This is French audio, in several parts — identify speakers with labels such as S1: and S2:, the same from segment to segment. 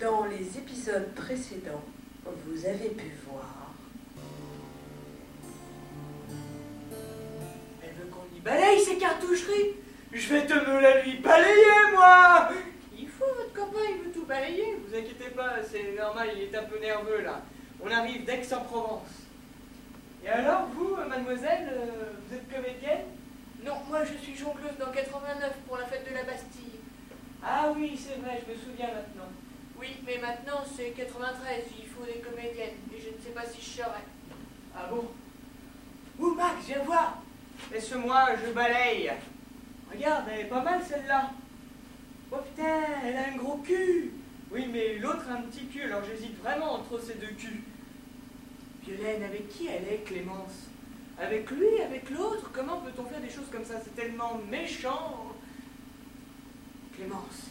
S1: Dans les épisodes précédents, vous avez pu voir.
S2: Elle veut qu'on y balaye ces cartoucheries Je vais te me la lui balayer, moi Il faut, votre copain, il veut tout balayer. Vous inquiétez pas, c'est normal, il est un peu nerveux là. On arrive d'Aix-en-Provence. Et alors, vous, mademoiselle, euh, vous êtes comédienne
S3: Non, moi je suis jongleuse dans 89 pour la fête de la Bastille.
S2: Ah oui, c'est vrai, je me souviens maintenant.
S3: Oui, mais maintenant c'est 93, il faut des comédiennes. Et je ne sais pas si je serai.
S2: Ah bon? Ouh, Max, viens voir Laisse-moi, je balaye. Regarde, elle est pas mal celle-là. Oh putain, elle a un gros cul. Oui, mais l'autre a un petit cul, alors j'hésite vraiment entre ces deux culs. Violaine, avec qui elle est, Clémence? Avec lui, avec l'autre Comment peut-on faire des choses comme ça? C'est tellement méchant. Clémence,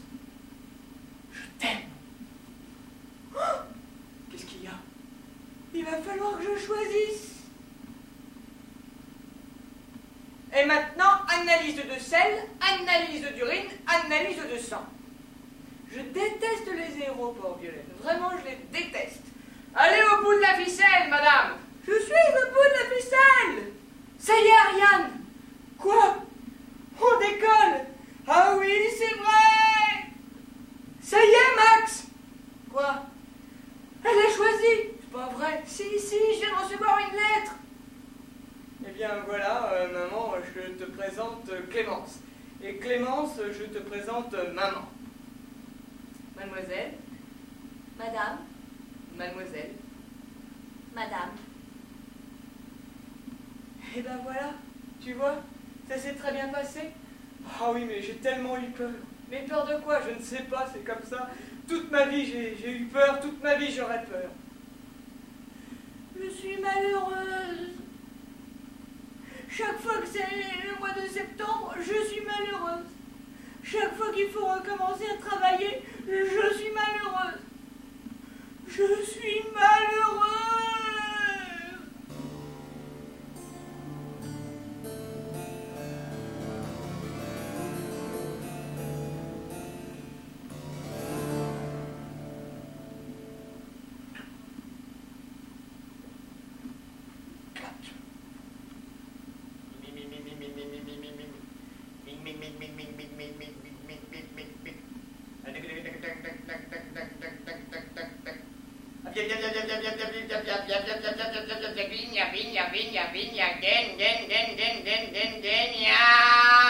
S2: je t'aime. Qu'est-ce qu'il y a? Il va falloir que je choisisse. Et maintenant, analyse de sel, analyse d'urine, analyse de sang. Je déteste les aéroports, Violaine. Vraiment, je les déteste. Allez au bout de la ficelle, madame. Je suis au bout de la ficelle. Ça y est, Ariane. Quoi? On décolle. Ah oui, c'est vrai. Ça y est, Max. Quoi? Elle a choisi. C'est pas vrai. Si, si, je viens de recevoir une lettre. Eh bien voilà, euh, maman, je te présente Clémence. Et Clémence, je te présente maman. Mademoiselle,
S3: Madame,
S2: mademoiselle.
S3: madame.
S2: Et ben voilà, tu vois, ça s'est très bien passé. Ah oui, mais j'ai tellement eu peur. Mais peur de quoi? Je ne sais pas, c'est comme ça. Toute ma vie, j'ai eu peur, toute ma vie, j'aurai peur.
S3: Je suis malheureuse. Chaque fois que c'est le mois de septembre, je suis malheureuse. Chaque fois qu'il faut recommencer à travailler, je suis malheureuse. Je suis malheureuse.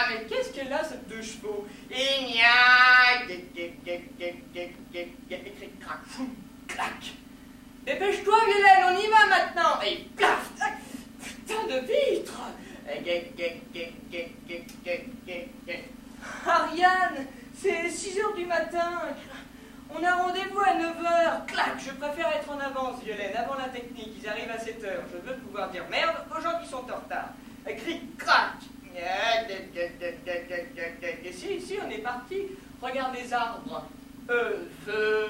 S2: Mais qu'est-ce qu'elle a cette deux chevaux. Dépêche-toi, Violaine, on y va maintenant. Et plaf Putain de vitre C'est 6 heures du matin. On a rendez-vous à 9h. Clac, je préfère être en avance, Violaine, avant la technique. Ils arrivent à 7 heures. Je veux pouvoir dire merde aux gens qui sont en retard. Cric, crac. Et si, ici, on est parti. Regarde les arbres. Euh, feu,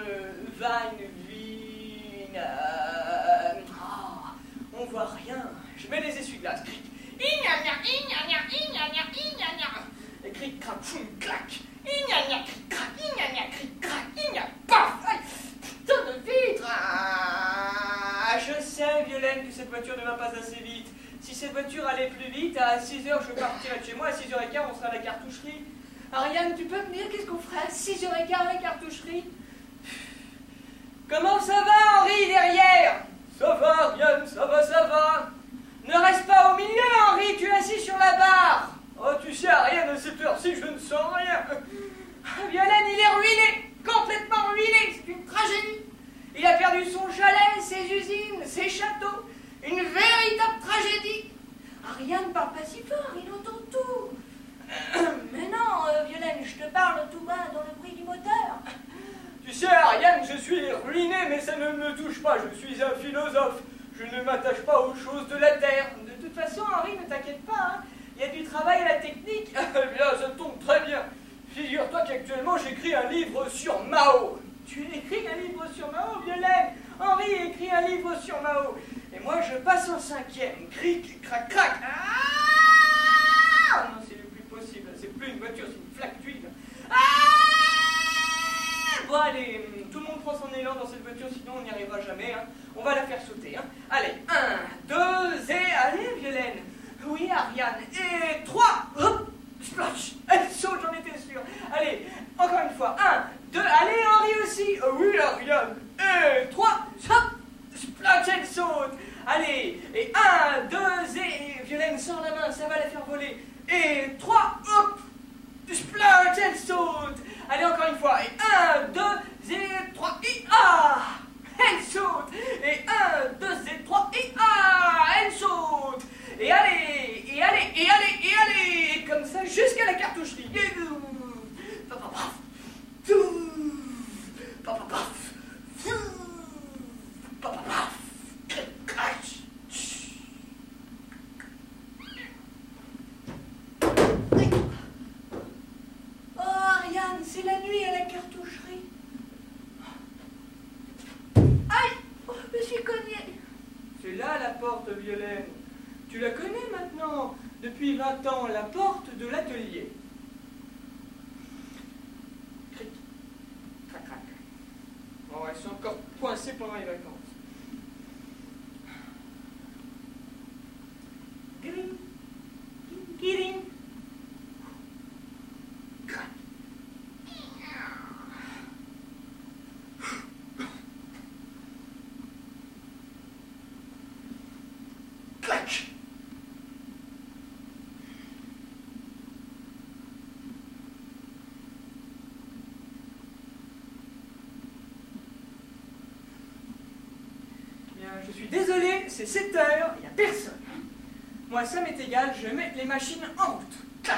S2: vigne, vigne. euh, ah, on voit rien. Je mets les essuie-glaces. Cric. Cric, crac, foum, clac. Igna, igna, cric, crac, igna, igna, cric, crac, igna, paf. Putain de vitre. Ah, je sais, Violaine, que cette voiture ne va pas assez vite. Si cette voiture allait plus vite, à 6h, je partirais de chez moi. À 6h15, on sera à la cartoucherie. Ariane, tu peux me dire qu'est-ce qu'on ferait? À 6h15 à la cartoucherie Comment ça va, Henri, derrière? Ça va, Ariane, ça va, ça va. Ne reste pas au milieu, Henri, tu es assis sur la barre. Oh, tu sais, Ariane, à cette heure-ci, je ne sens rien. Violaine, il est ruiné, complètement ruiné, c'est une tragédie. Il a perdu son chalet, ses usines, ses châteaux. Une véritable tragédie. Ariane parle pas si fort, il entend tout. Mais non, euh, Violaine, je te parle tout bas dans le bruit du moteur. Tu sais, Ariane, je suis ruiné, mais ça ne me touche pas. Je suis un philosophe. Je ne m'attache pas aux choses de la terre. De toute façon, Henri, ne t'inquiète pas. hein. Il y a du travail à la technique. Eh bien, ça tombe très bien. Figure-toi qu'actuellement, j'écris un livre sur Mao. Tu écris un livre sur Mao, Violaine Henri écrit un livre sur Mao. Et moi, je passe au cinquième. Cric, crac, crac. Ah non, c'est le plus possible. C'est plus une voiture, c'est une flaque d'huile. Ah bon, allez, tout le monde prend son prévenant dans cette voiture, sinon on n'y arrivera jamais. hein. On va la faire sauter. hein. Allez, un, deux, et allez, Violaine. Oui, Ariane. Et trois. Hop, splash. Elle saute, j'en étais sûr. Allez, encore une fois. Un, deux, allez, Henri aussi. Oh oui, Ariane. Et trois. Hop, splash, elle saute. Allez, et un, deux, et Violaine sort la main, ça va la faire voler. Et trois, hop, splash, elle saute. Allez, encore une fois. Et un, deux, et trois, et ah Elle saute. Et un, deux, et trois, et ah Elle saute. Et allez, et allez, et allez, et allez. Comme ça jusqu'à la cartoucherie. Et paf, paf, paf. Paf, paf, paf. Paf, paf, paf.
S3: Oh, Ariane, c'est la nuit à la cartoucherie. Aïe oh, Je suis cognée.
S2: C'est là la porte, Violaine. Tu la connais maintenant, depuis 20 ans, la porte de l'atelier. Cric. Crac, crac. Bon, elles sont encore coincées pendant les vacances.
S3: Gring. Giring.
S2: Crac. Clac. Bien, je suis désolé, c'est 7 heures, il n'y a personne. Moi, ça m'est égal, je mets les machines en route.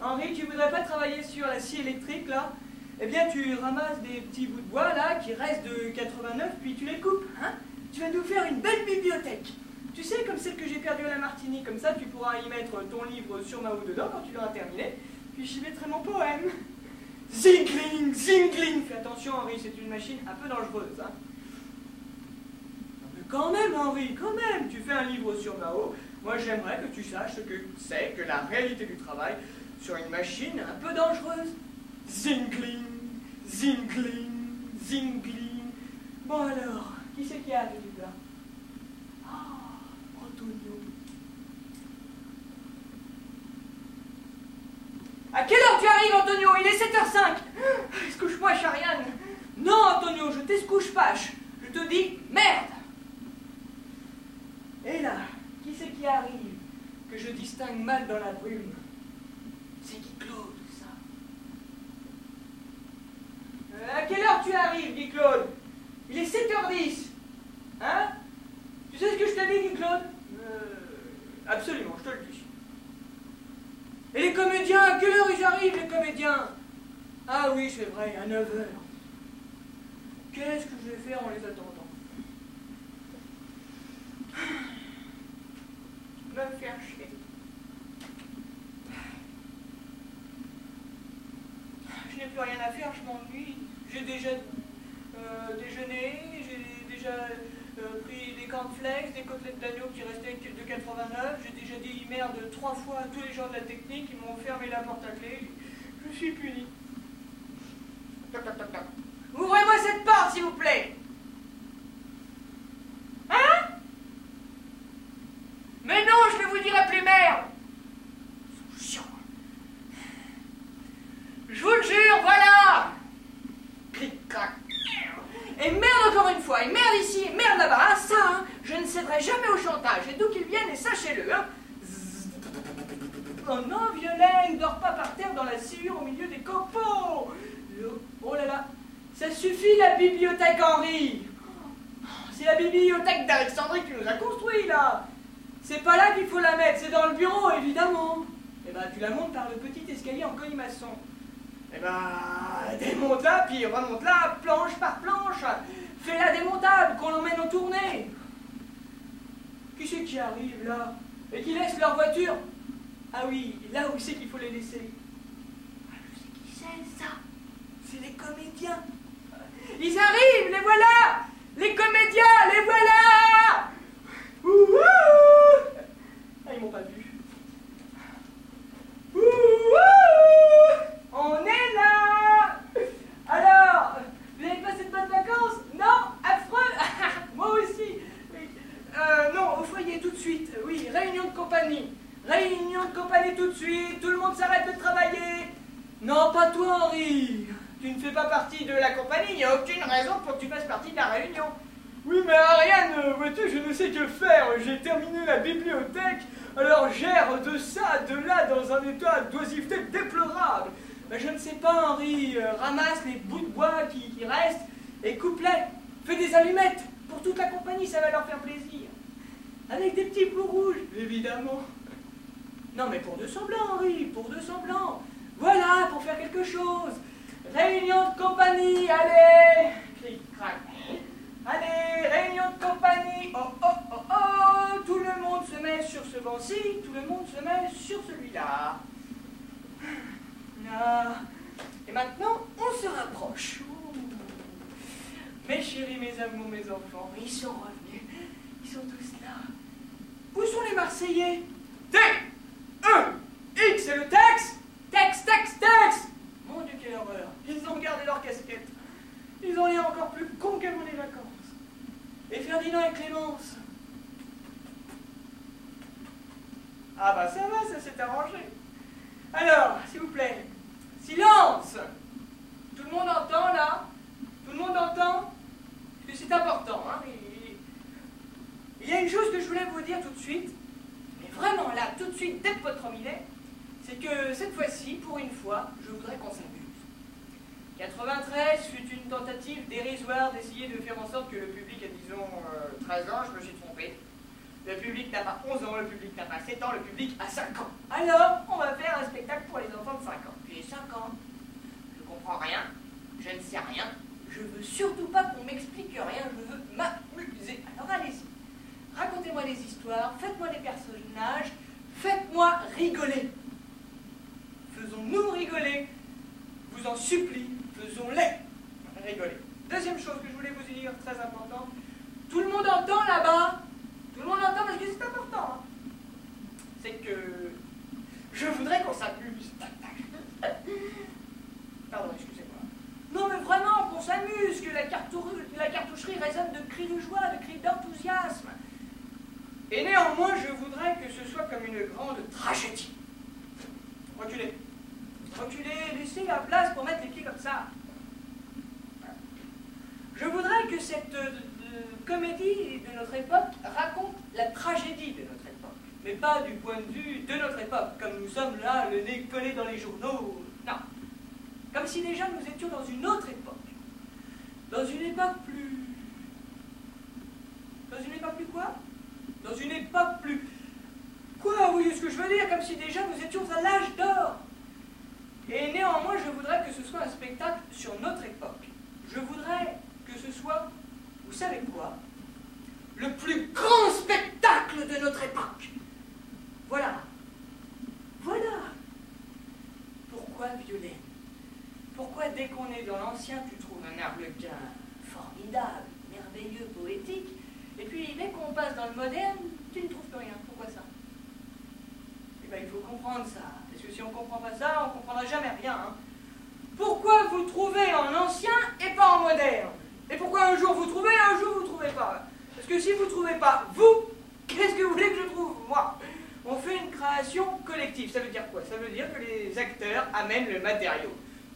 S2: Henri, tu voudrais pas travailler sur la scie électrique là? Eh bien, tu ramasses des petits bouts de bois là qui restent de 89, puis tu les coupes. Hein? Tu vas nous faire une belle bibliothèque. Tu sais, comme celle que j'ai perdue à la Martinique, comme ça tu pourras y mettre ton livre sur Mao dedans quand tu l'auras terminé, puis j'y mettrai mon poème. Zingling, zingling Fais attention, Henri, c'est une machine un peu dangereuse. Hein quand même, Henri, quand même, tu fais un livre sur Mao. Moi, j'aimerais que tu saches ce que c'est que la réalité du travail sur une machine un peu dangereuse. Zingling, zingling, zingling. Bon alors, qui c'est qui arrive là Ah, Antonio. À quelle heure tu arrives, Antonio Il est 7h05. Escouche-moi, Chariane. Non, Antonio, je t'escouche pas. Je te dis merde. Et là, qui c'est qui arrive que je distingue mal dans la brume? C'est Guy Claude, ça. Euh, à quelle heure tu arrives, Guy Claude? Il est 7h10. Hein? Tu sais ce que je t'ai dit, Claude? Euh, Absolument, je te le dis. Et les comédiens, à quelle heure ils arrivent, les comédiens? Ah oui, c'est vrai, à 9h. Qu'est-ce que je vais faire en les attendant? Me faire chier. Je n'ai plus rien à faire, je m'ennuie. J'ai déjà euh, déjeuné, j'ai déjà euh, pris des cornflakes, des côtelettes d'agneau qui restaient de 89. J'ai dit merde trois fois à tous les gens de la technique, ils m'ont fermé la porte à clé. Je suis puni. Toc, toc, toc, toc. Ouvrez-moi cette porte, s'il vous plaît. Hein Mais non, je ne vous dirai plus merde. Ils sont chiants. Je vous le jure, voilà. Clic, clac. Et merde encore une fois, et merde ici, et merde là-bas. Ah, ça, hein, je ne céderai jamais au chantage. Et d'où qu'il vienne, et sachez-le, hein. Oh non, Violaine, dors pas par terre dans la sciure au milieu des copeaux. Oh là là, ça suffit la bibliothèque Henri. C'est la bibliothèque d'Alexandrie que tu nous as construit là. C'est pas là qu'il faut la mettre, c'est dans le bureau évidemment. Et ben tu la montes par le petit escalier en colimaçon. Et ben démonte-la puis remonte-la planche par planche. Fais-la démontable, qu'on l'emmène en tournée. Qui c'est qui arrive là et qui laisse leur voiture Ah oui, là où c'est qu'il faut les laisser. Ah, je sais qui c'est ça. C'est les comédiens. Ils arrivent, les voilà Les comédiens, les voilà Ouhou Ah, ils m'ont pas vu. Ouhou On est là Henri Tu ne fais pas partie de la compagnie, il n'y a aucune raison pour que tu fasses partie de la réunion. Oui, mais Ariane, vois-tu, je ne sais que faire. J'ai terminé la bibliothèque, alors j'erre de ça, de là, dans un état d'oisiveté déplorable. Mais je ne sais pas, Henri, euh, ramasse les bouts de bois qui, qui restent et coupe-les. Fais des allumettes pour toute la compagnie, ça va leur faire plaisir. Avec des petits bouts rouges, évidemment. Non, mais pour de semblant, Henri, pour de semblant. Voilà, pour faire quelque chose. Réunion de compagnie, allez Clic, crac. Allez, réunion de compagnie. Oh, oh, oh, oh Tout le monde se met sur ce banc-ci, tout le monde se met sur celui-là. Là. Et maintenant, on rapproche. Ouh. Mes chéris, mes amours, mes enfants, ils sont revenus. Ils sont tous là. Où sont les Marseillais? T E X c'est le texte Texte, texte, texte Mon Dieu, quelle horreur Ils ont gardé leur casquette. Ils ont rien encore plus con qu'avant les vacances. Et Ferdinand et Clémence Ah bah ça va, ça s'est arrangé. Alors, s'il vous plaît, silence Tout le monde entend là Tout le monde entend Parce que c'est important, hein il, il y a une chose que je voulais vous dire tout de suite, mais vraiment là, tout de suite, dès que votre homme il est, c'est que cette fois-ci, pour une fois, je voudrais qu'on s'amuse. 93 fut une tentative dérisoire d'essayer de faire en sorte que le public a, disons, euh, 13 ans, je me suis trompé. Le public n'a pas 11 ans, le public n'a pas 7 ans, le public a 5 ans. Alors, on va faire un spectacle pour les enfants de 5 ans. J'ai 5 ans, je comprends rien, je ne sais rien, je veux surtout pas qu'on m'explique rien, je veux m'amuser. Alors allez-y, racontez-moi des histoires, faites-moi des personnages, faites-moi rigoler. Faisons-nous rigoler, vous en supplie, faisons-les rigoler. Deuxième chose que je voulais vous dire, très important, tout le monde entend là-bas, tout le monde entend parce que c'est important, hein. c'est que je voudrais qu'on s'amuse. Pardon, excusez-moi. Non mais vraiment, qu'on s'amuse, que la, la cartoucherie résonne de cris de joie, de cris d'enthousiasme. Et néanmoins, je voudrais que ce soit comme une grande tragédie. Reculez. Reculez, laissez la place pour mettre les pieds comme ça. Je voudrais que cette euh, comédie de notre époque raconte la tragédie de notre époque, mais pas du point de vue de notre époque, comme nous sommes là, le nez collé dans les journaux. Non. Comme si déjà nous étions dans une autre époque. Dans une époque plus. Dans une époque plus quoi? Dans une époque plus. Quoi, vous ce que je veux dire Comme si déjà nous étions à l'âge d'or. Et néanmoins, je voudrais que ce soit un spectacle sur notre époque. Je voudrais que ce soit, vous savez quoi Le plus grand spectacle de notre époque. Voilà. Voilà. Pourquoi Violaine Pourquoi dès qu'on est dans l'ancien, tu trouves un arlequin formidable, merveilleux, poétique, et puis dès qu'on passe dans le moderne, tu ne trouves plus rien Pourquoi ça? Eh bien, il faut comprendre ça. Parce que si on ne comprend pas ça, on ne comprendra jamais rien. hein. Pourquoi vous trouvez en ancien et pas en moderne? Et pourquoi un jour vous trouvez et un jour vous ne trouvez pas? Parce que si vous ne trouvez pas vous, qu'est-ce que vous voulez que je trouve Moi? On fait une création collective. Ça veut dire quoi? Ça veut dire que les acteurs amènent le matériau.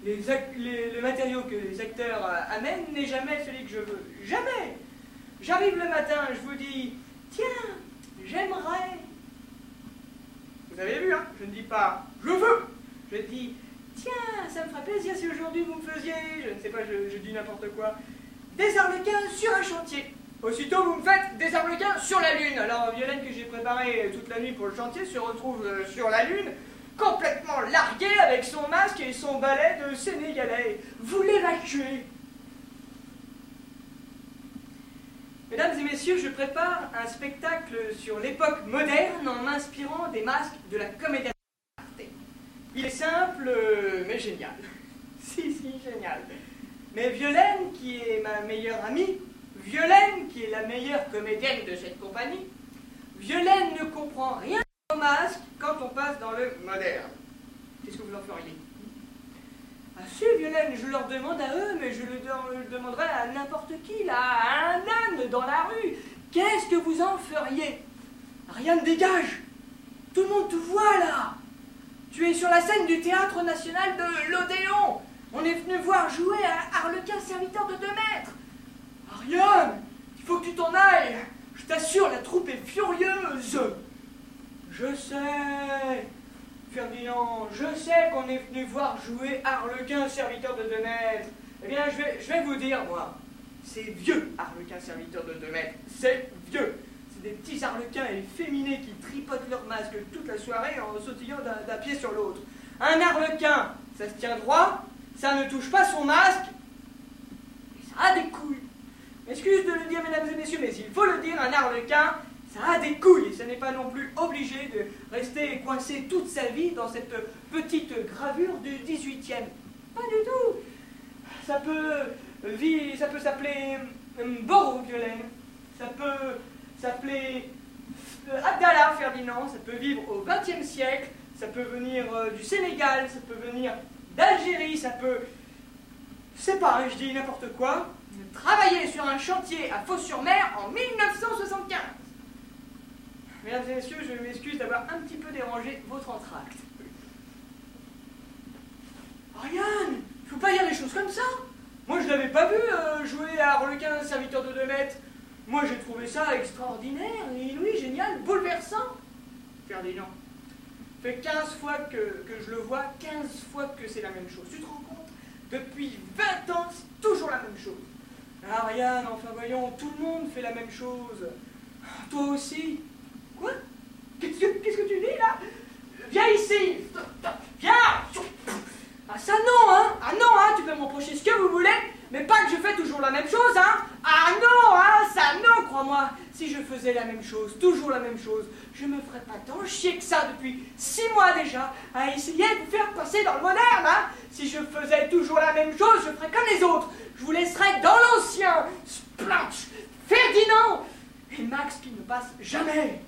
S2: Le matériau que les acteurs euh, amènent n'est jamais celui que je veux. Jamais J'arrive le matin, je vous dis, tiens, j'aimerais vous avez vu, hein Je ne dis pas je veux. Je dis tiens, ça me ferait plaisir si aujourd'hui vous me faisiez, je ne sais pas, je, dis n'importe quoi, des arlequins sur un chantier. Aussitôt, vous me faites des arlequins sur la lune. Alors, Violaine, que j'ai préparé toute la nuit pour le chantier, se retrouve euh, sur la lune, complètement larguée avec son masque et son balai de Sénégalais. Vous l'évacuez. Mesdames et messieurs, je prépare un spectacle sur l'époque moderne en m'inspirant des masques de la comédie dell'arte. Il est simple, euh, mais génial. si, si, génial. Mais Violaine, qui est ma meilleure amie, Violaine, qui est la meilleure comédienne de cette compagnie, Violaine ne comprend rien au masque quand on passe dans le moderne. Qu'est-ce que vous en feriez? Ah si, Violaine, je leur demande à eux, mais je le, de- le demanderai à n'importe qui, là, à un âne dans la rue. Qu'est-ce que vous en feriez? Rien ne dégage. Tout le monde te voit, là. Tu es sur la scène du Théâtre National de l'Odéon. On
S3: voir jouer à Harlequin serviteur de deux maîtres.
S2: Ariane, il faut que tu t'en ailles. Je t'assure, la troupe est furieuse. Je sais, Ferdinand, je sais qu'on est venu voir jouer Harlequin, serviteur de deux maîtres. Eh bien, je vais, je vais vous dire, moi, c'est vieux, Harlequin, serviteur de deux maîtres. C'est vieux. C'est des petits harlequins efféminés qui tripotent leur masque toute la soirée en sautillant d'un d'un pied sur l'autre. Un harlequin, ça se tient droit, ça ne touche pas son masque, et ça a des couilles. Excuse de le dire, mesdames et messieurs, mais il faut le dire, un harlequin, ça a des couilles, ça n'est pas non plus obligé de rester coincé toute sa vie dans cette petite gravure du 18e. Pas du tout. Ça peut, vi- ça peut s'appeler euh, Boro Violaine, ça peut s'appeler euh, Abdallah Ferdinand, ça peut vivre au 20e siècle, ça peut venir euh, du Sénégal, ça peut venir d'Algérie, ça peut, sais pas, hein, je dis n'importe quoi, travailler sur un chantier à Fos-sur-Mer en 1975. Mesdames et messieurs, je m'excuse d'avoir un petit peu dérangé votre entracte. Ariane, il faut pas dire des choses comme ça. Moi, je l'avais pas vu euh, jouer à Harlequin, serviteur de deux mètres. Moi, j'ai trouvé ça extraordinaire, inouï, génial, bouleversant. Ferdinand, fait 15 fois que, que je le vois, 15 fois que c'est la même chose. Tu te rends compte? Depuis 20 ans, c'est toujours la même chose. Ariane, enfin voyons, tout le monde fait la même chose. Toi aussi? Quoi? Qu'est-ce que, qu'est-ce que tu dis là? Viens ici! Viens! Ah ça non, hein! Ah non, hein! Tu peux me reprocher ce que vous voulez, mais pas que je fais toujours la même chose, hein! Ah non, hein! Ça non, crois-moi! Si je faisais la même chose, toujours la même chose, je me ferais pas tant chier que ça depuis six mois déjà à essayer de vous faire passer dans le moderne, hein! Si je faisais toujours la même chose, je ferais comme les autres. Je vous laisserais dans l'ancien Splanch Ferdinand et Max qui ne passe jamais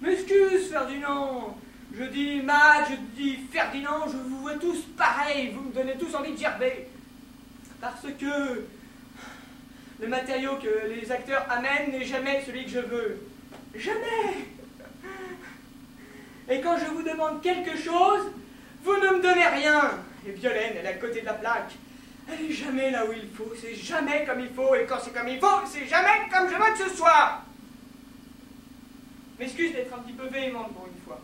S2: M'excuse, Ferdinand. Je dis Max, je dis Ferdinand, je vous vois tous pareils, vous me donnez tous envie de gerber. Parce que le matériau que les acteurs amènent n'est jamais celui que je veux. Jamais Et quand je vous demande quelque chose, vous ne me donnez rien. Et Violaine, elle est à côté de la plaque. Elle est jamais là où il faut, c'est jamais comme il faut, et quand c'est comme il faut, c'est jamais comme je veux que ce soit. M'excuse d'être un petit peu véhémente pour une fois.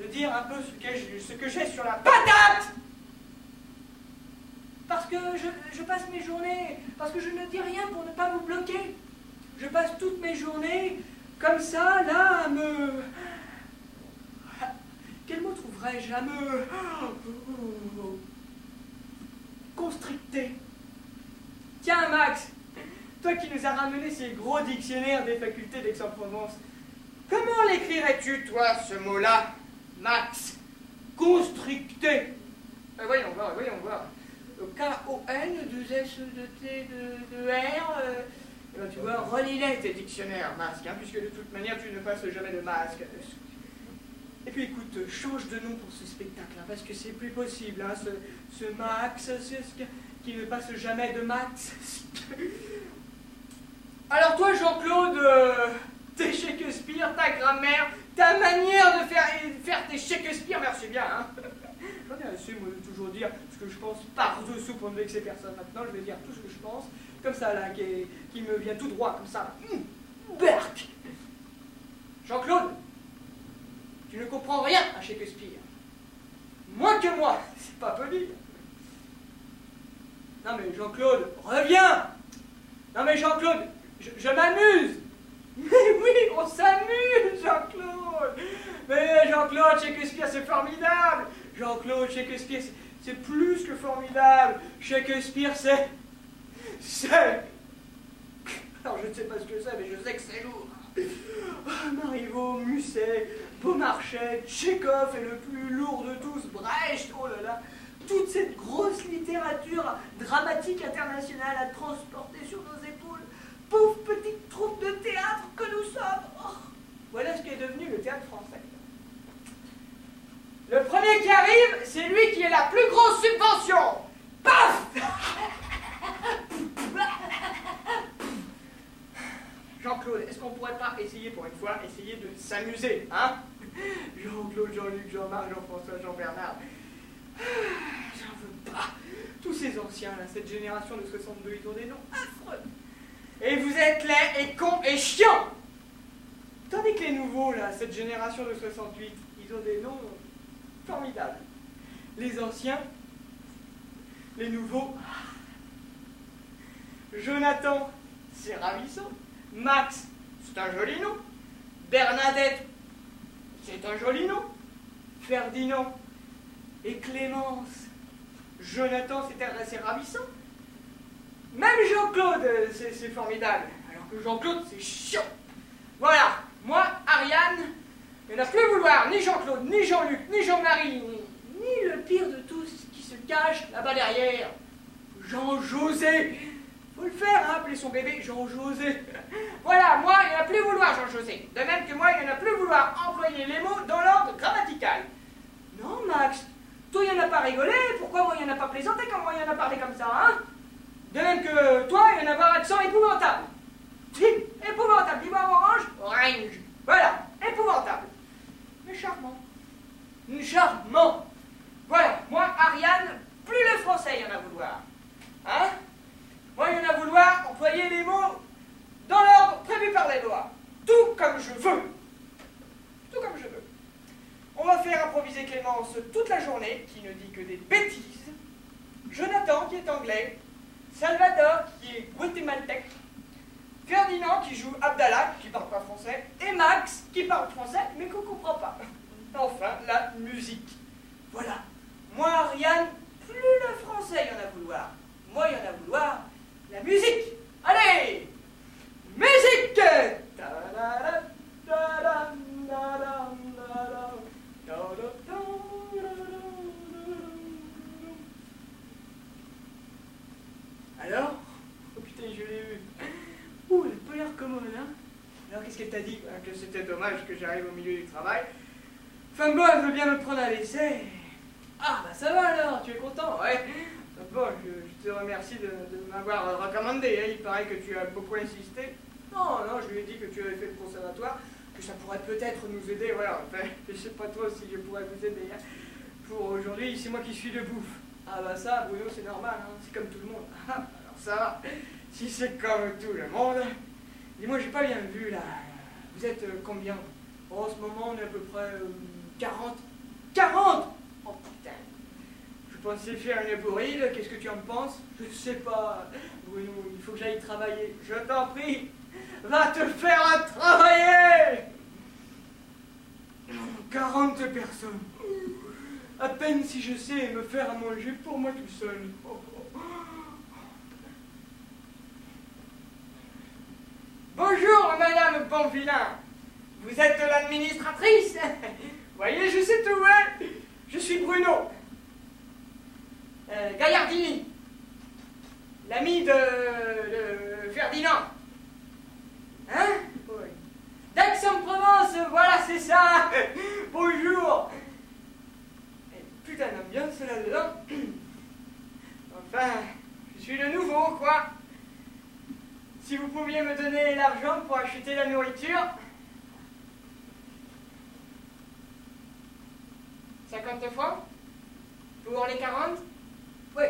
S2: De dire un peu ce que j'ai, sur la patate Parce que je, je passe mes journées, parce que je ne dis rien pour ne pas vous bloquer. Je passe toutes mes journées comme ça, là, à me... Quel mot trouverais-je À me... Constricter. Tiens, Max, toi qui nous as ramené ces gros dictionnaires des facultés d'Aix-en-Provence, comment l'écrirais-tu, toi, ce mot-là, Max? Constricter. Euh, voyons voir, voyons voir. K-O-N, 2 S, 2 T, 2 R. ben, tu vois, relis-les tes dictionnaires, masque, hein, puisque de toute manière, tu ne passes jamais de masque. Et puis écoute, change de nom pour ce spectacle, hein, parce que c'est plus possible, hein, ce, Max, ce- qui ne passe jamais de Max. Alors toi, Jean-Claude, euh, tes Shakespeare, ta grammaire, ta manière de faire, tes Shakespeare, merci bien, hein. J'en ai assez, moi, de toujours dire ce que je pense par-dessous pour ne vexer personne. Maintenant, je vais dire tout ce que je pense, comme ça, là, qui, me vient tout droit, comme ça. Hum, Berk Jean-Claude, tu ne comprends rien à Shakespeare. Moins que moi, c'est pas poli. Non mais Jean-Claude, reviens Non mais Jean-Claude, je, je m'amuse Mais oui, on s'amuse, Jean-Claude. Mais Jean-Claude, Shakespeare, c'est formidable. Jean-Claude, Shakespeare, c'est- plus que formidable. Shakespeare, c'est... C'est... Alors je ne sais pas ce que c'est, mais je sais que c'est lourd. Marivaux, Musset, Beaumarchais, Tchekhov et le plus lourd de tous, Brecht, oh là là. Toute cette grosse littérature dramatique internationale à transporter sur nos petite troupe de théâtre que nous sommes. Oh, voilà ce qui est devenu le théâtre français. Le premier qui arrive, c'est lui qui a la plus grosse subvention. Paf Jean-Claude, est-ce qu'on pourrait pas essayer pour une fois, essayer de s'amuser, hein? Jean-Claude, Jean-Luc, Jean-Marc, Jean-François, Jean-Bernard. J'en veux pas. Tous ces anciens, là, cette génération de 62, ils ont des noms affreux. Et vous êtes laids et cons et chiants. Tandis que les nouveaux, là, cette génération de 68, ils ont des noms formidables. Les anciens, les nouveaux. Jonathan, c'est ravissant. Max, c'est un joli nom. Bernadette, c'est un joli nom. Ferdinand et Clémence. Jonathan, c'est ravissant. Même Jean-Claude, c'est formidable. Alors que Jean-Claude, c'est chiant. Voilà, moi, Ariane, il n'y en a plus vouloir, ni Jean-Claude, ni Jean-Luc, ni Jean-Marie, ni, le pire de tous qui se cache là-bas derrière, Jean-José. Faut le faire, hein, appeler son bébé Jean-José. Voilà, moi, il n'y en a plus vouloir, Jean-José. De même que moi, il n'y en a plus vouloir employer les mots dans l'ordre grammatical. Non, Max, toi, il n'y en a pas rigolé, pourquoi moi, il n'y en a pas plaisanté quand moi, il y en a parlé comme ça, hein? De même que toi, il y en a pas accent épouvantable. Si, épouvantable, dis-moi orange, orange. Voilà, épouvantable. Mais charmant. Charmant. Voilà, moi, Ariane, plus le français, il y en a vouloir. Hein? Moi, il y en a vouloir employer les mots dans l'ordre prévu par les lois. Tout comme je veux. Tout comme je veux. On va faire improviser Clémence toute la journée, qui ne dit que des bêtises. Jonathan, qui est anglais. Salvador, qui est guatémaltèque. Ferdinand, qui joue Abdallah, qui parle pas français. Et Max, qui parle français, mais qu'on comprend pas. Enfin, la musique. Voilà. Moi, Ariane, plus le français y en a vouloir. Moi, y en a vouloir la musique. Allez Musique Alors Oh putain, je l'ai eu. Ouh, elle a pas l'air commode, hein Alors, qu'est-ce qu'elle t'a dit Que c'était dommage que j'arrive au milieu du travail. Enfin bon, elle veut bien me prendre à l'essai. Ah, bah ça va alors, tu es content, ouais. Bon, je, te remercie de, m'avoir recommandé. Hein. Il paraît que tu as beaucoup insisté. Non, non, je lui ai dit que tu avais fait le conservatoire, que ça pourrait peut-être nous aider. Voilà, enfin, je sais pas trop si je pourrais vous aider. Hein. Pour aujourd'hui, c'est moi qui suis debout. Ah bah ça, Bruno, c'est normal, hein. c'est comme tout le monde. Ah, alors ça, si c'est comme tout le monde, dis-moi, j'ai pas bien vu là. Vous êtes euh, combien? En ce moment, on est à peu près 40. Euh, 40 Oh putain Je pensais faire une bourride, qu'est-ce que tu en penses? Je sais pas, Il faut que j'aille travailler. Je t'en prie, va te faire travailler 40 personnes. À peine si je sais me faire à manger pour moi tout seul. Bonjour, Madame Bonvillain. Vous êtes l'administratrice Voyez, je sais tout, hein Je suis Bruno. Euh, Gaillardini. L'ami de, Ferdinand. Hein? Oui. D'Aix-en-Provence, voilà, c'est ça Bonjour putain d'ambiance là-dedans. Enfin, je suis le nouveau, quoi. Si vous pouviez me donner l'argent pour acheter la nourriture. 50 francs Pour les 40 Oui.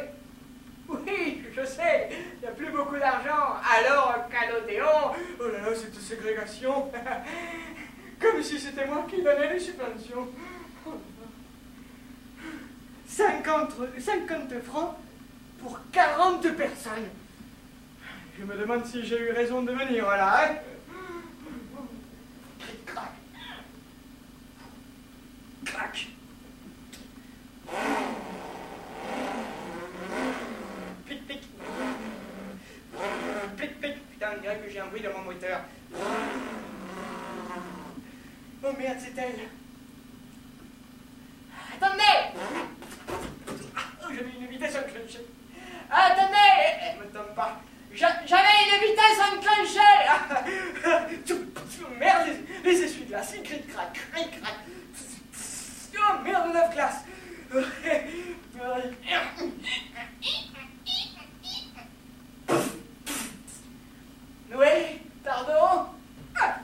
S2: Oui, je sais, il n'y a plus beaucoup d'argent. Alors, Calodéon, oh là là, cette ségrégation. Comme si c'était moi qui donnais les subventions. 50, 50 francs pour 40 personnes. Je me demande si j'ai eu raison de venir, voilà. Hein Crac. Crac. J'ai un bruit dans mon moteur. Oh merde, c'est elle. Attendez Oh, j'avais une vitesse enclenchée. Attendez Elle me tombe pas. J'avais une vitesse enclenchée Merde, les, les essuie-glaces, ils cric crac, cric crac. Oh merde, 9 classe. Oui, pardon Ah,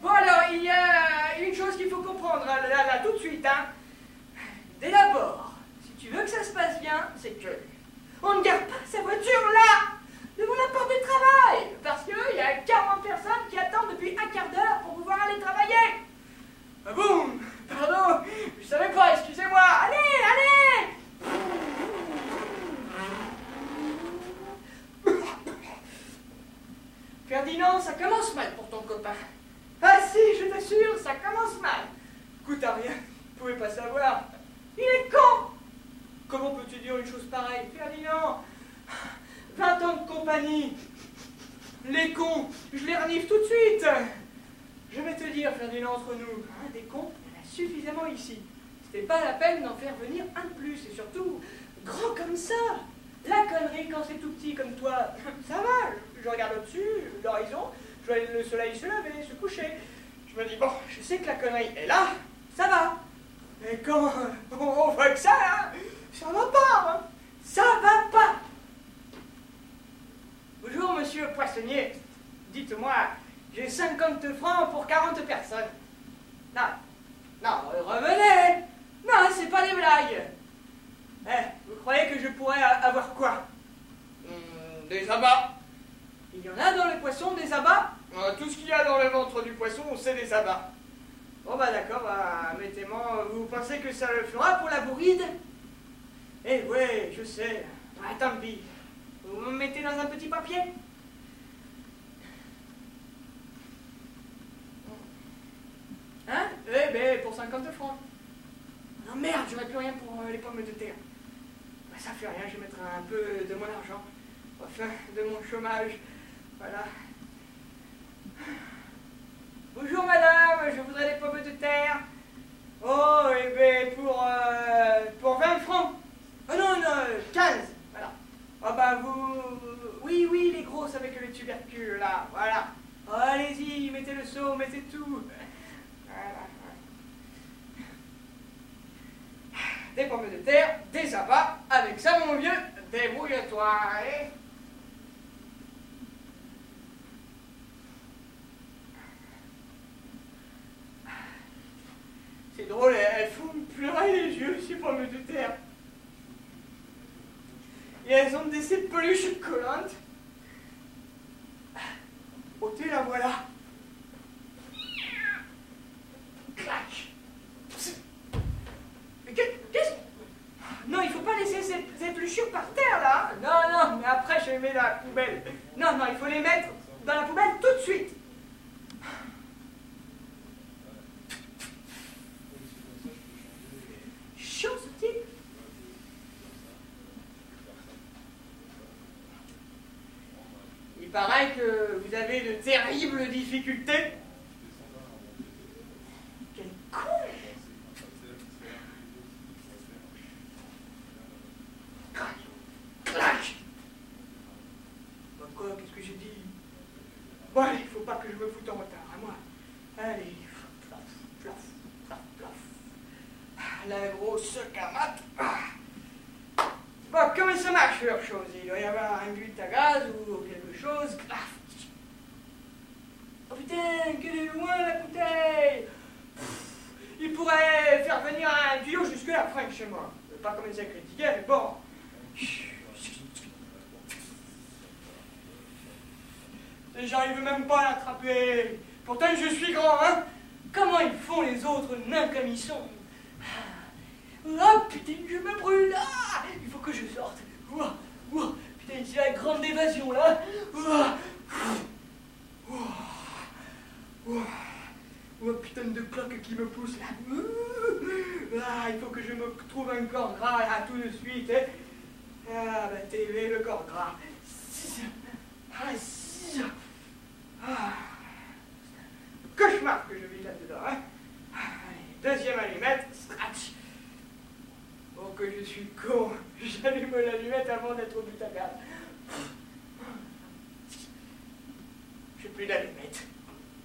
S2: Bon alors, il y a une chose qu'il faut comprendre là, là, tout de suite. Hein. Dès d'abord, si tu veux que ça se passe bien, c'est que on ne garde pas sa voiture là, devant la porte du travail, parce qu'il y a 40 personnes qui attendent depuis un quart d'heure pour pouvoir aller travailler. Ah bon Pardon, je savais pas, excusez-moi. Allez, allez Ferdinand, ça commence mal pour ton copain. Ah si, je t'assure, ça commence mal. Coûte à vous pouvez pas savoir. Il est con Comment peux-tu dire une chose pareille, Ferdinand? 20 ans de compagnie. Les cons, je les renifle tout de suite. Je vais te dire, Ferdinand, entre nous, hein, des cons, il y en a suffisamment ici. C'était pas la peine d'en faire venir un de plus, et surtout, grand comme ça. La connerie, quand c'est tout petit comme toi, ça va. Je regarde au-dessus, l'horizon, je vois le soleil se lever, se coucher. Je me dis, bon, je sais que la connerie est là, ça va. Mais quand on voit que ça, hein, ça va pas, hein. ça va pas. Bonjour, monsieur Poissonnier. Dites-moi, j'ai 50 francs pour 40 personnes. Non, non, revenez. Non, c'est pas des blagues. Eh, vous croyez que je pourrais avoir quoi?
S4: Hmm, Des abats.
S2: Il y en a dans les poissons des abats?
S4: Euh, Tout ce qu'il y a dans le ventre du poisson, c'est des abats.
S2: Bon bah d'accord, bah, mettez-moi. Vous pensez que ça le fera pour la bourride? Eh ouais, je sais. Ah, tant pis. Vous me mettez dans un petit papier? Hein? Eh ben, pour 50 francs. Non merde, j'aurais plus rien pour euh, les pommes de terre. Bah, ça fait rien, je mettre un peu de mon argent. Enfin, de mon chômage. Voilà. Bonjour madame, je voudrais des pommes de terre. Oh, eh ben pour, euh, pour 20 francs. Oh non, non, 15. Voilà. Ah bah vous... Oui, oui, les grosses avec le tubercule, là. Voilà. Oh, Allez-y, mettez le seau, mettez tout. Voilà. Des pommes de terre, des abats. Avec ça, mon vieux, débrouille-toi. hein. C'est drôle, elles font pleurer les yeux, ces pommes de terre. Et elles ont des ces peluches collantes. Ôtez la voilà. Clac. Mais qu'est- qu'est-ce? Non, il faut pas laisser ces, ces épluchures par terre là. Non, non, mais après je les mets dans la poubelle. Non, non, il faut les mettre dans la poubelle tout de suite. Chiant ce type. Il paraît que vous avez de terribles difficultés. Quel con Crac Crac Bah quoi, qu'est-ce que j'ai dit Bon allez, faut pas que je me foute en retard, à moi. Allez, plaf, plaf, plaf, plaf. Ah, La grosse camate. Ah. Bon, comment ça marche leur chose Il doit y avoir un but à gaz ou quelque chose. Plaf. Oh putain, qu'elle est loin la bouteille Pff, Il pourrait faire venir un tuyau jusque là, Frank, chez moi. Je vais pas commencer à critiquer, mais bon. J'arrive même pas à l'attraper. Pourtant, je suis grand, hein Comment ils font les autres nains comme ils sont Ah, putain, je me brûle Ah, Il faut que je sorte. Ouah, ouah, putain, c'est la grande évasion, là. Ouah, ouah, ouah, ouah, putain de cloque qui me pousse, là. Ah, il faut que je me trouve un corps gras, là, tout de suite. hein. Ah, bah, TV, le corps gras. Ah, si. Ah. Cauchemar que je vis là-dedans, hein. Deuxième allumette, scratch. Oh que je suis con, j'allume l'allumette avant d'être au but à gaz. J'ai plus d'allumette.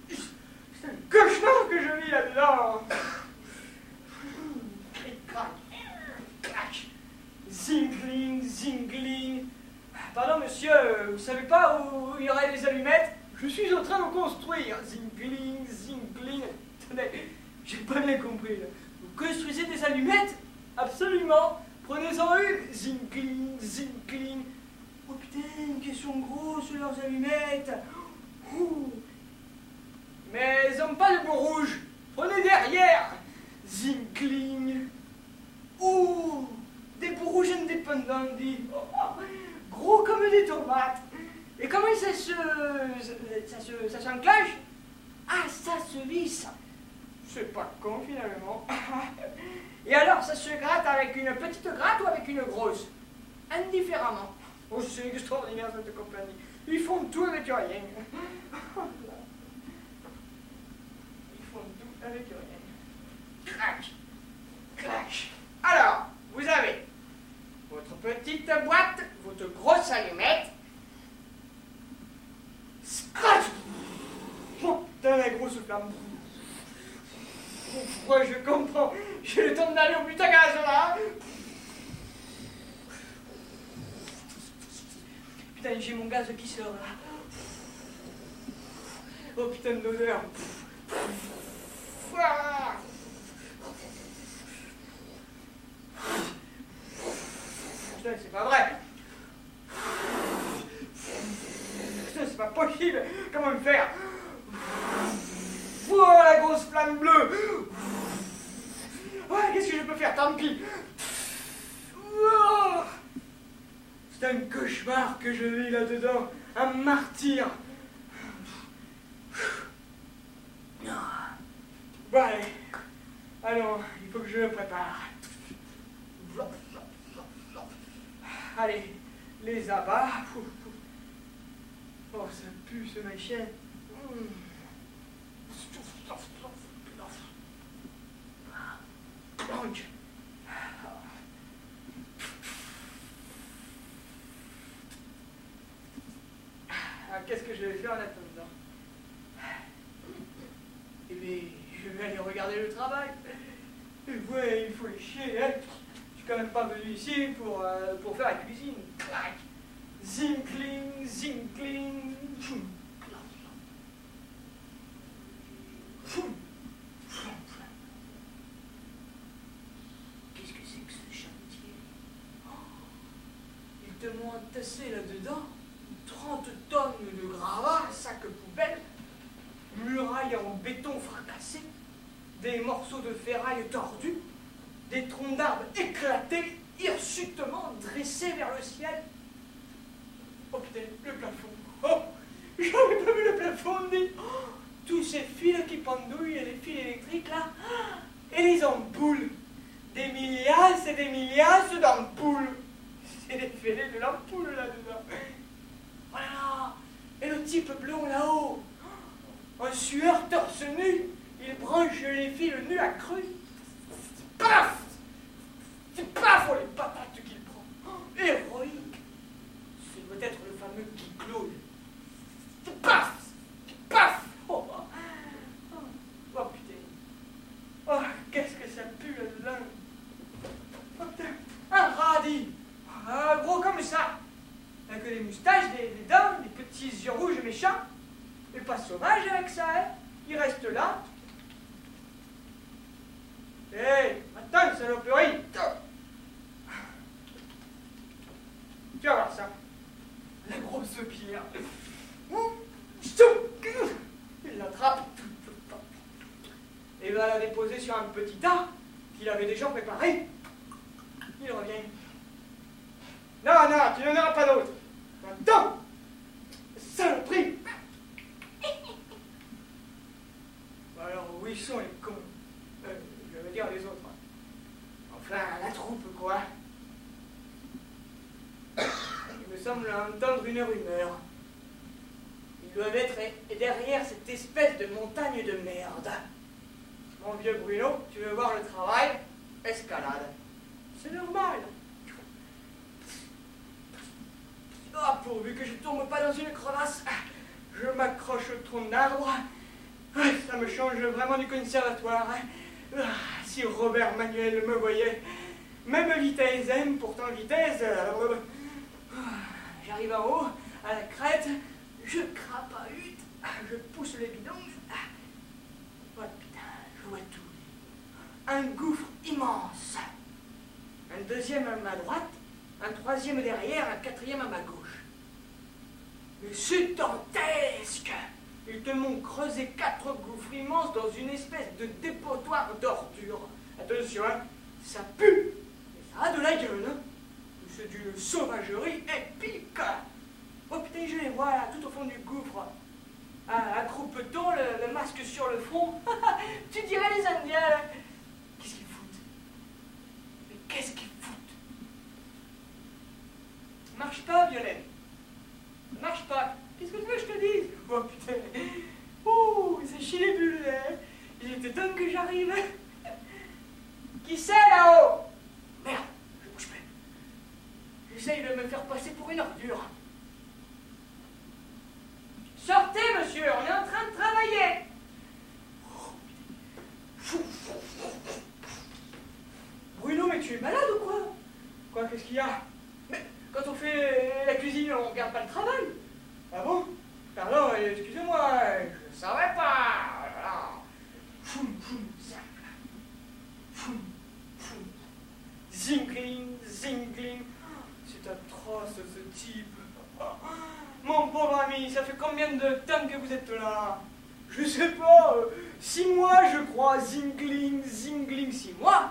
S2: C'est un cauchemar que clac. Zingling, zingling. Pardon monsieur, vous savez pas où il y aurait des allumettes? Je suis en train de construire. Zingling, zingling. Attendez, j'ai pas bien compris. Vous construisez des allumettes? Absolument. Prenez-en une. Zinkling, zinkling. Oh putain, qu'elles sont grosses leurs allumettes. Mais elles n'ont pas de bout rouge. Prenez derrière. Zinkling. Ouh, des bouts rouges indépendants. Oh, gros comme des tomates. Et comment ça se, ça se, ça Ah, ça se lisse. C'est pas con finalement. Et alors, ça se gratte avec une petite gratte ou avec une grosse? Indifféremment. Oh, c'est extraordinaire cette compagnie. Ils font tout avec rien. Avec rien. Crac, crac. Alors, vous avez votre petite boîte, votre grosse allumette. Scratch Oh putain, la grosse flamme. Ouais, je comprends? J'ai le temps d'aller au but à gaz là. Putain, j'ai mon gaz qui sort là. Oh putain d'odeur. C'est pas vrai. C'est pas possible. Comment me faire? Oh, la grosse flamme bleue Ouais, qu'est-ce que je peux faire? Tant pis C'est un cauchemar que je vis là-dedans. Un martyr. Bon, allez. Allons, il faut que je me prépare. Allez, les abats. Oh, ça pue ce machin. Donc, ah, qu'est-ce que je vais faire en attendant Eh aller regarder le travail. Et ouais, il faut les chier, hein. Je suis quand même pas venu ici pour, euh, pour faire la cuisine. Clac Zinkling, zinkling. Choum. Choum. Qu'est-ce que c'est que ce chantier? Oh, Ils te m'ont entassé là-dedans 30 tonnes de gravats, sacs poubelles, murailles en béton fracassé, des morceaux de ferraille tordus, des troncs d'arbres éclatés, hirsutement dressés vers le ciel. Oh putain, le plafond. Oh, j'avais pas vu le plafond, dit. Oh, tous ces fils qui pendouillent, les fils électriques là, et les ampoules. Des milliards et des milliards d'ampoules. C'est les fêlés de l'ampoule là-dedans. Voilà. Et le type blond là-haut, en sueur torse nu, il branche les fils nus à cru. Paf C'est paf oh, les patates qu'il prend. Oh, héroïque. C'est peut-être le fameux Guy Claude. Paf Paf oh, oh, oh, putain. Oh, qu'est-ce que ça pue là-dedans. Oh putain. Un radis. Un gros comme ça. Avec des moustaches, des, des dents, des petits yeux rouges méchants. Mais pas sauvage avec ça, hein. Il reste là. Hé, hey, attends, saloperie. Tu vas voir ça. La grosse pierre. Il l'attrape et va la déposer sur un petit tas qu'il avait déjà préparé. Il revient. Non, non, tu n'en auras pas d'autre. Maintenant, saloperie. Alors, où ils sont les cons euh, Je veux dire les autres. Enfin, la troupe, quoi. Il me semble entendre une rumeur. Ils doivent être derrière cette espèce de montagne de merde. Mon vieux Bruno, tu veux voir le travail? Escalade. C'est normal. Ah, pourvu que je tombe pas dans une crevasse, je m'accroche au tronc d'arbre. Ça me change vraiment du conservatoire. Ah, si Robert Manuel me voyait, même vitesse M, pourtant vitesse. J'arrive en haut, à la crête, je crapahute, je pousse les bidons. Oh putain, je vois tout. Un gouffre immense. Un deuxième à ma droite, un troisième derrière, un quatrième à ma gauche. Mais c'est dantesque Ils te m'ont creusé quatre gouffres immenses dans une espèce de dépotoir d'ordures. Attention, hein, ça pue Et ça a de la gueule, hein C'est d'une sauvagerie vois là, tout au fond du gouffre. À croupeton, le, masque sur le front. tu dirais les Indiens. Qu'est-ce qu'ils foutent? Mais qu'est-ce qu'ils foutent? Marche pas, Violaine. Marche pas. Qu'est-ce que tu veux que je te dise? Oh putain. Oh, c'est chier les hein. Il était temps que j'arrive. Qui c'est là-haut? Merde, je bouge plus. J'essaye de me faire passer pour une ordure. Sortez, monsieur, on est en train de travailler. Bruno, mais tu es malade ou quoi? Quoi, qu'est-ce qu'il y a? Mais quand on fait la cuisine, on regarde pas le travail. Ah bon? Pardon, excusez-moi, je savais pas. Voilà. Foum, foum. Foum, foum. Zingling, zingling. C'est atroce ce type. Mon pauvre ami, ça fait combien de temps que vous êtes là? Je sais pas, euh, six mois je crois, zingling, zingling, six mois.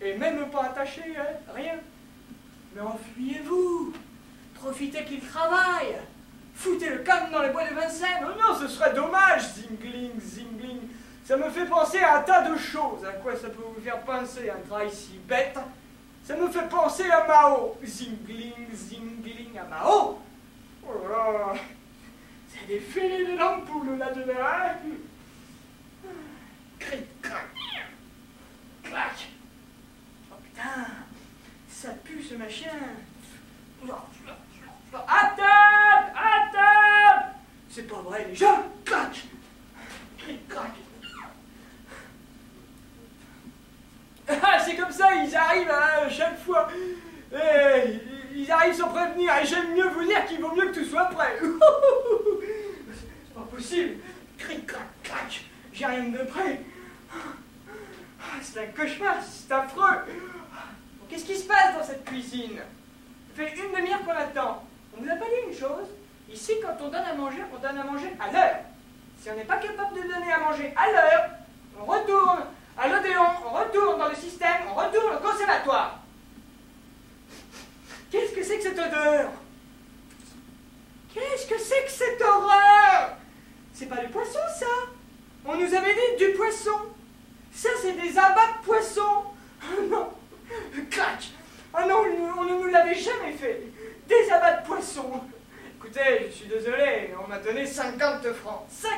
S2: Et même pas attaché, hein, rien. Mais enfuyez-vous. Profitez qu'il travaille. Foutez le camp dans les bois de Vincennes. Oh non, ce serait dommage, zingling, zingling. Ça me fait penser à un tas de choses. À quoi ça peut vous faire penser un travail si bête? Ça me fait penser à Mao. Zingling, zingling Oh là là. C'est des filets de l'ampoule là-dedans. Hein Cric, crac. Clac. Oh putain. Ça pue ce machin. À table C'est pas vrai déjà. Clac. Cric, crac. Ah, c'est comme ça, ils arrivent à chaque fois. Et, ils arrivent sans prévenir. Et j'aime mieux vous dire qu'il vaut mieux que tout soit prêt. C'est pas possible. Cric, crac, crac. J'ai rien de prêt. Ah, c'est un cauchemar, c'est affreux. Qu'est-ce qui se passe dans cette cuisine? Ça fait une demi-heure qu'on attend. On nous a pas dit une chose Ici, quand on donne à manger, on donne à manger à l'heure. Si on n'est pas capable de donner à manger à l'heure, on retourne à l'Odéon, on retourne dans le système, on retourne au conservatoire. Qu'est-ce que c'est que cette odeur Qu'est-ce que c'est que cette horreur C'est pas du poisson, ça On nous avait Ça, c'est des abats de poisson. Oh non Clac Oh non, on ne nous l'avait jamais fait. Des abats de poisson. Écoutez, je suis désolé, on m'a donné 50 francs. 50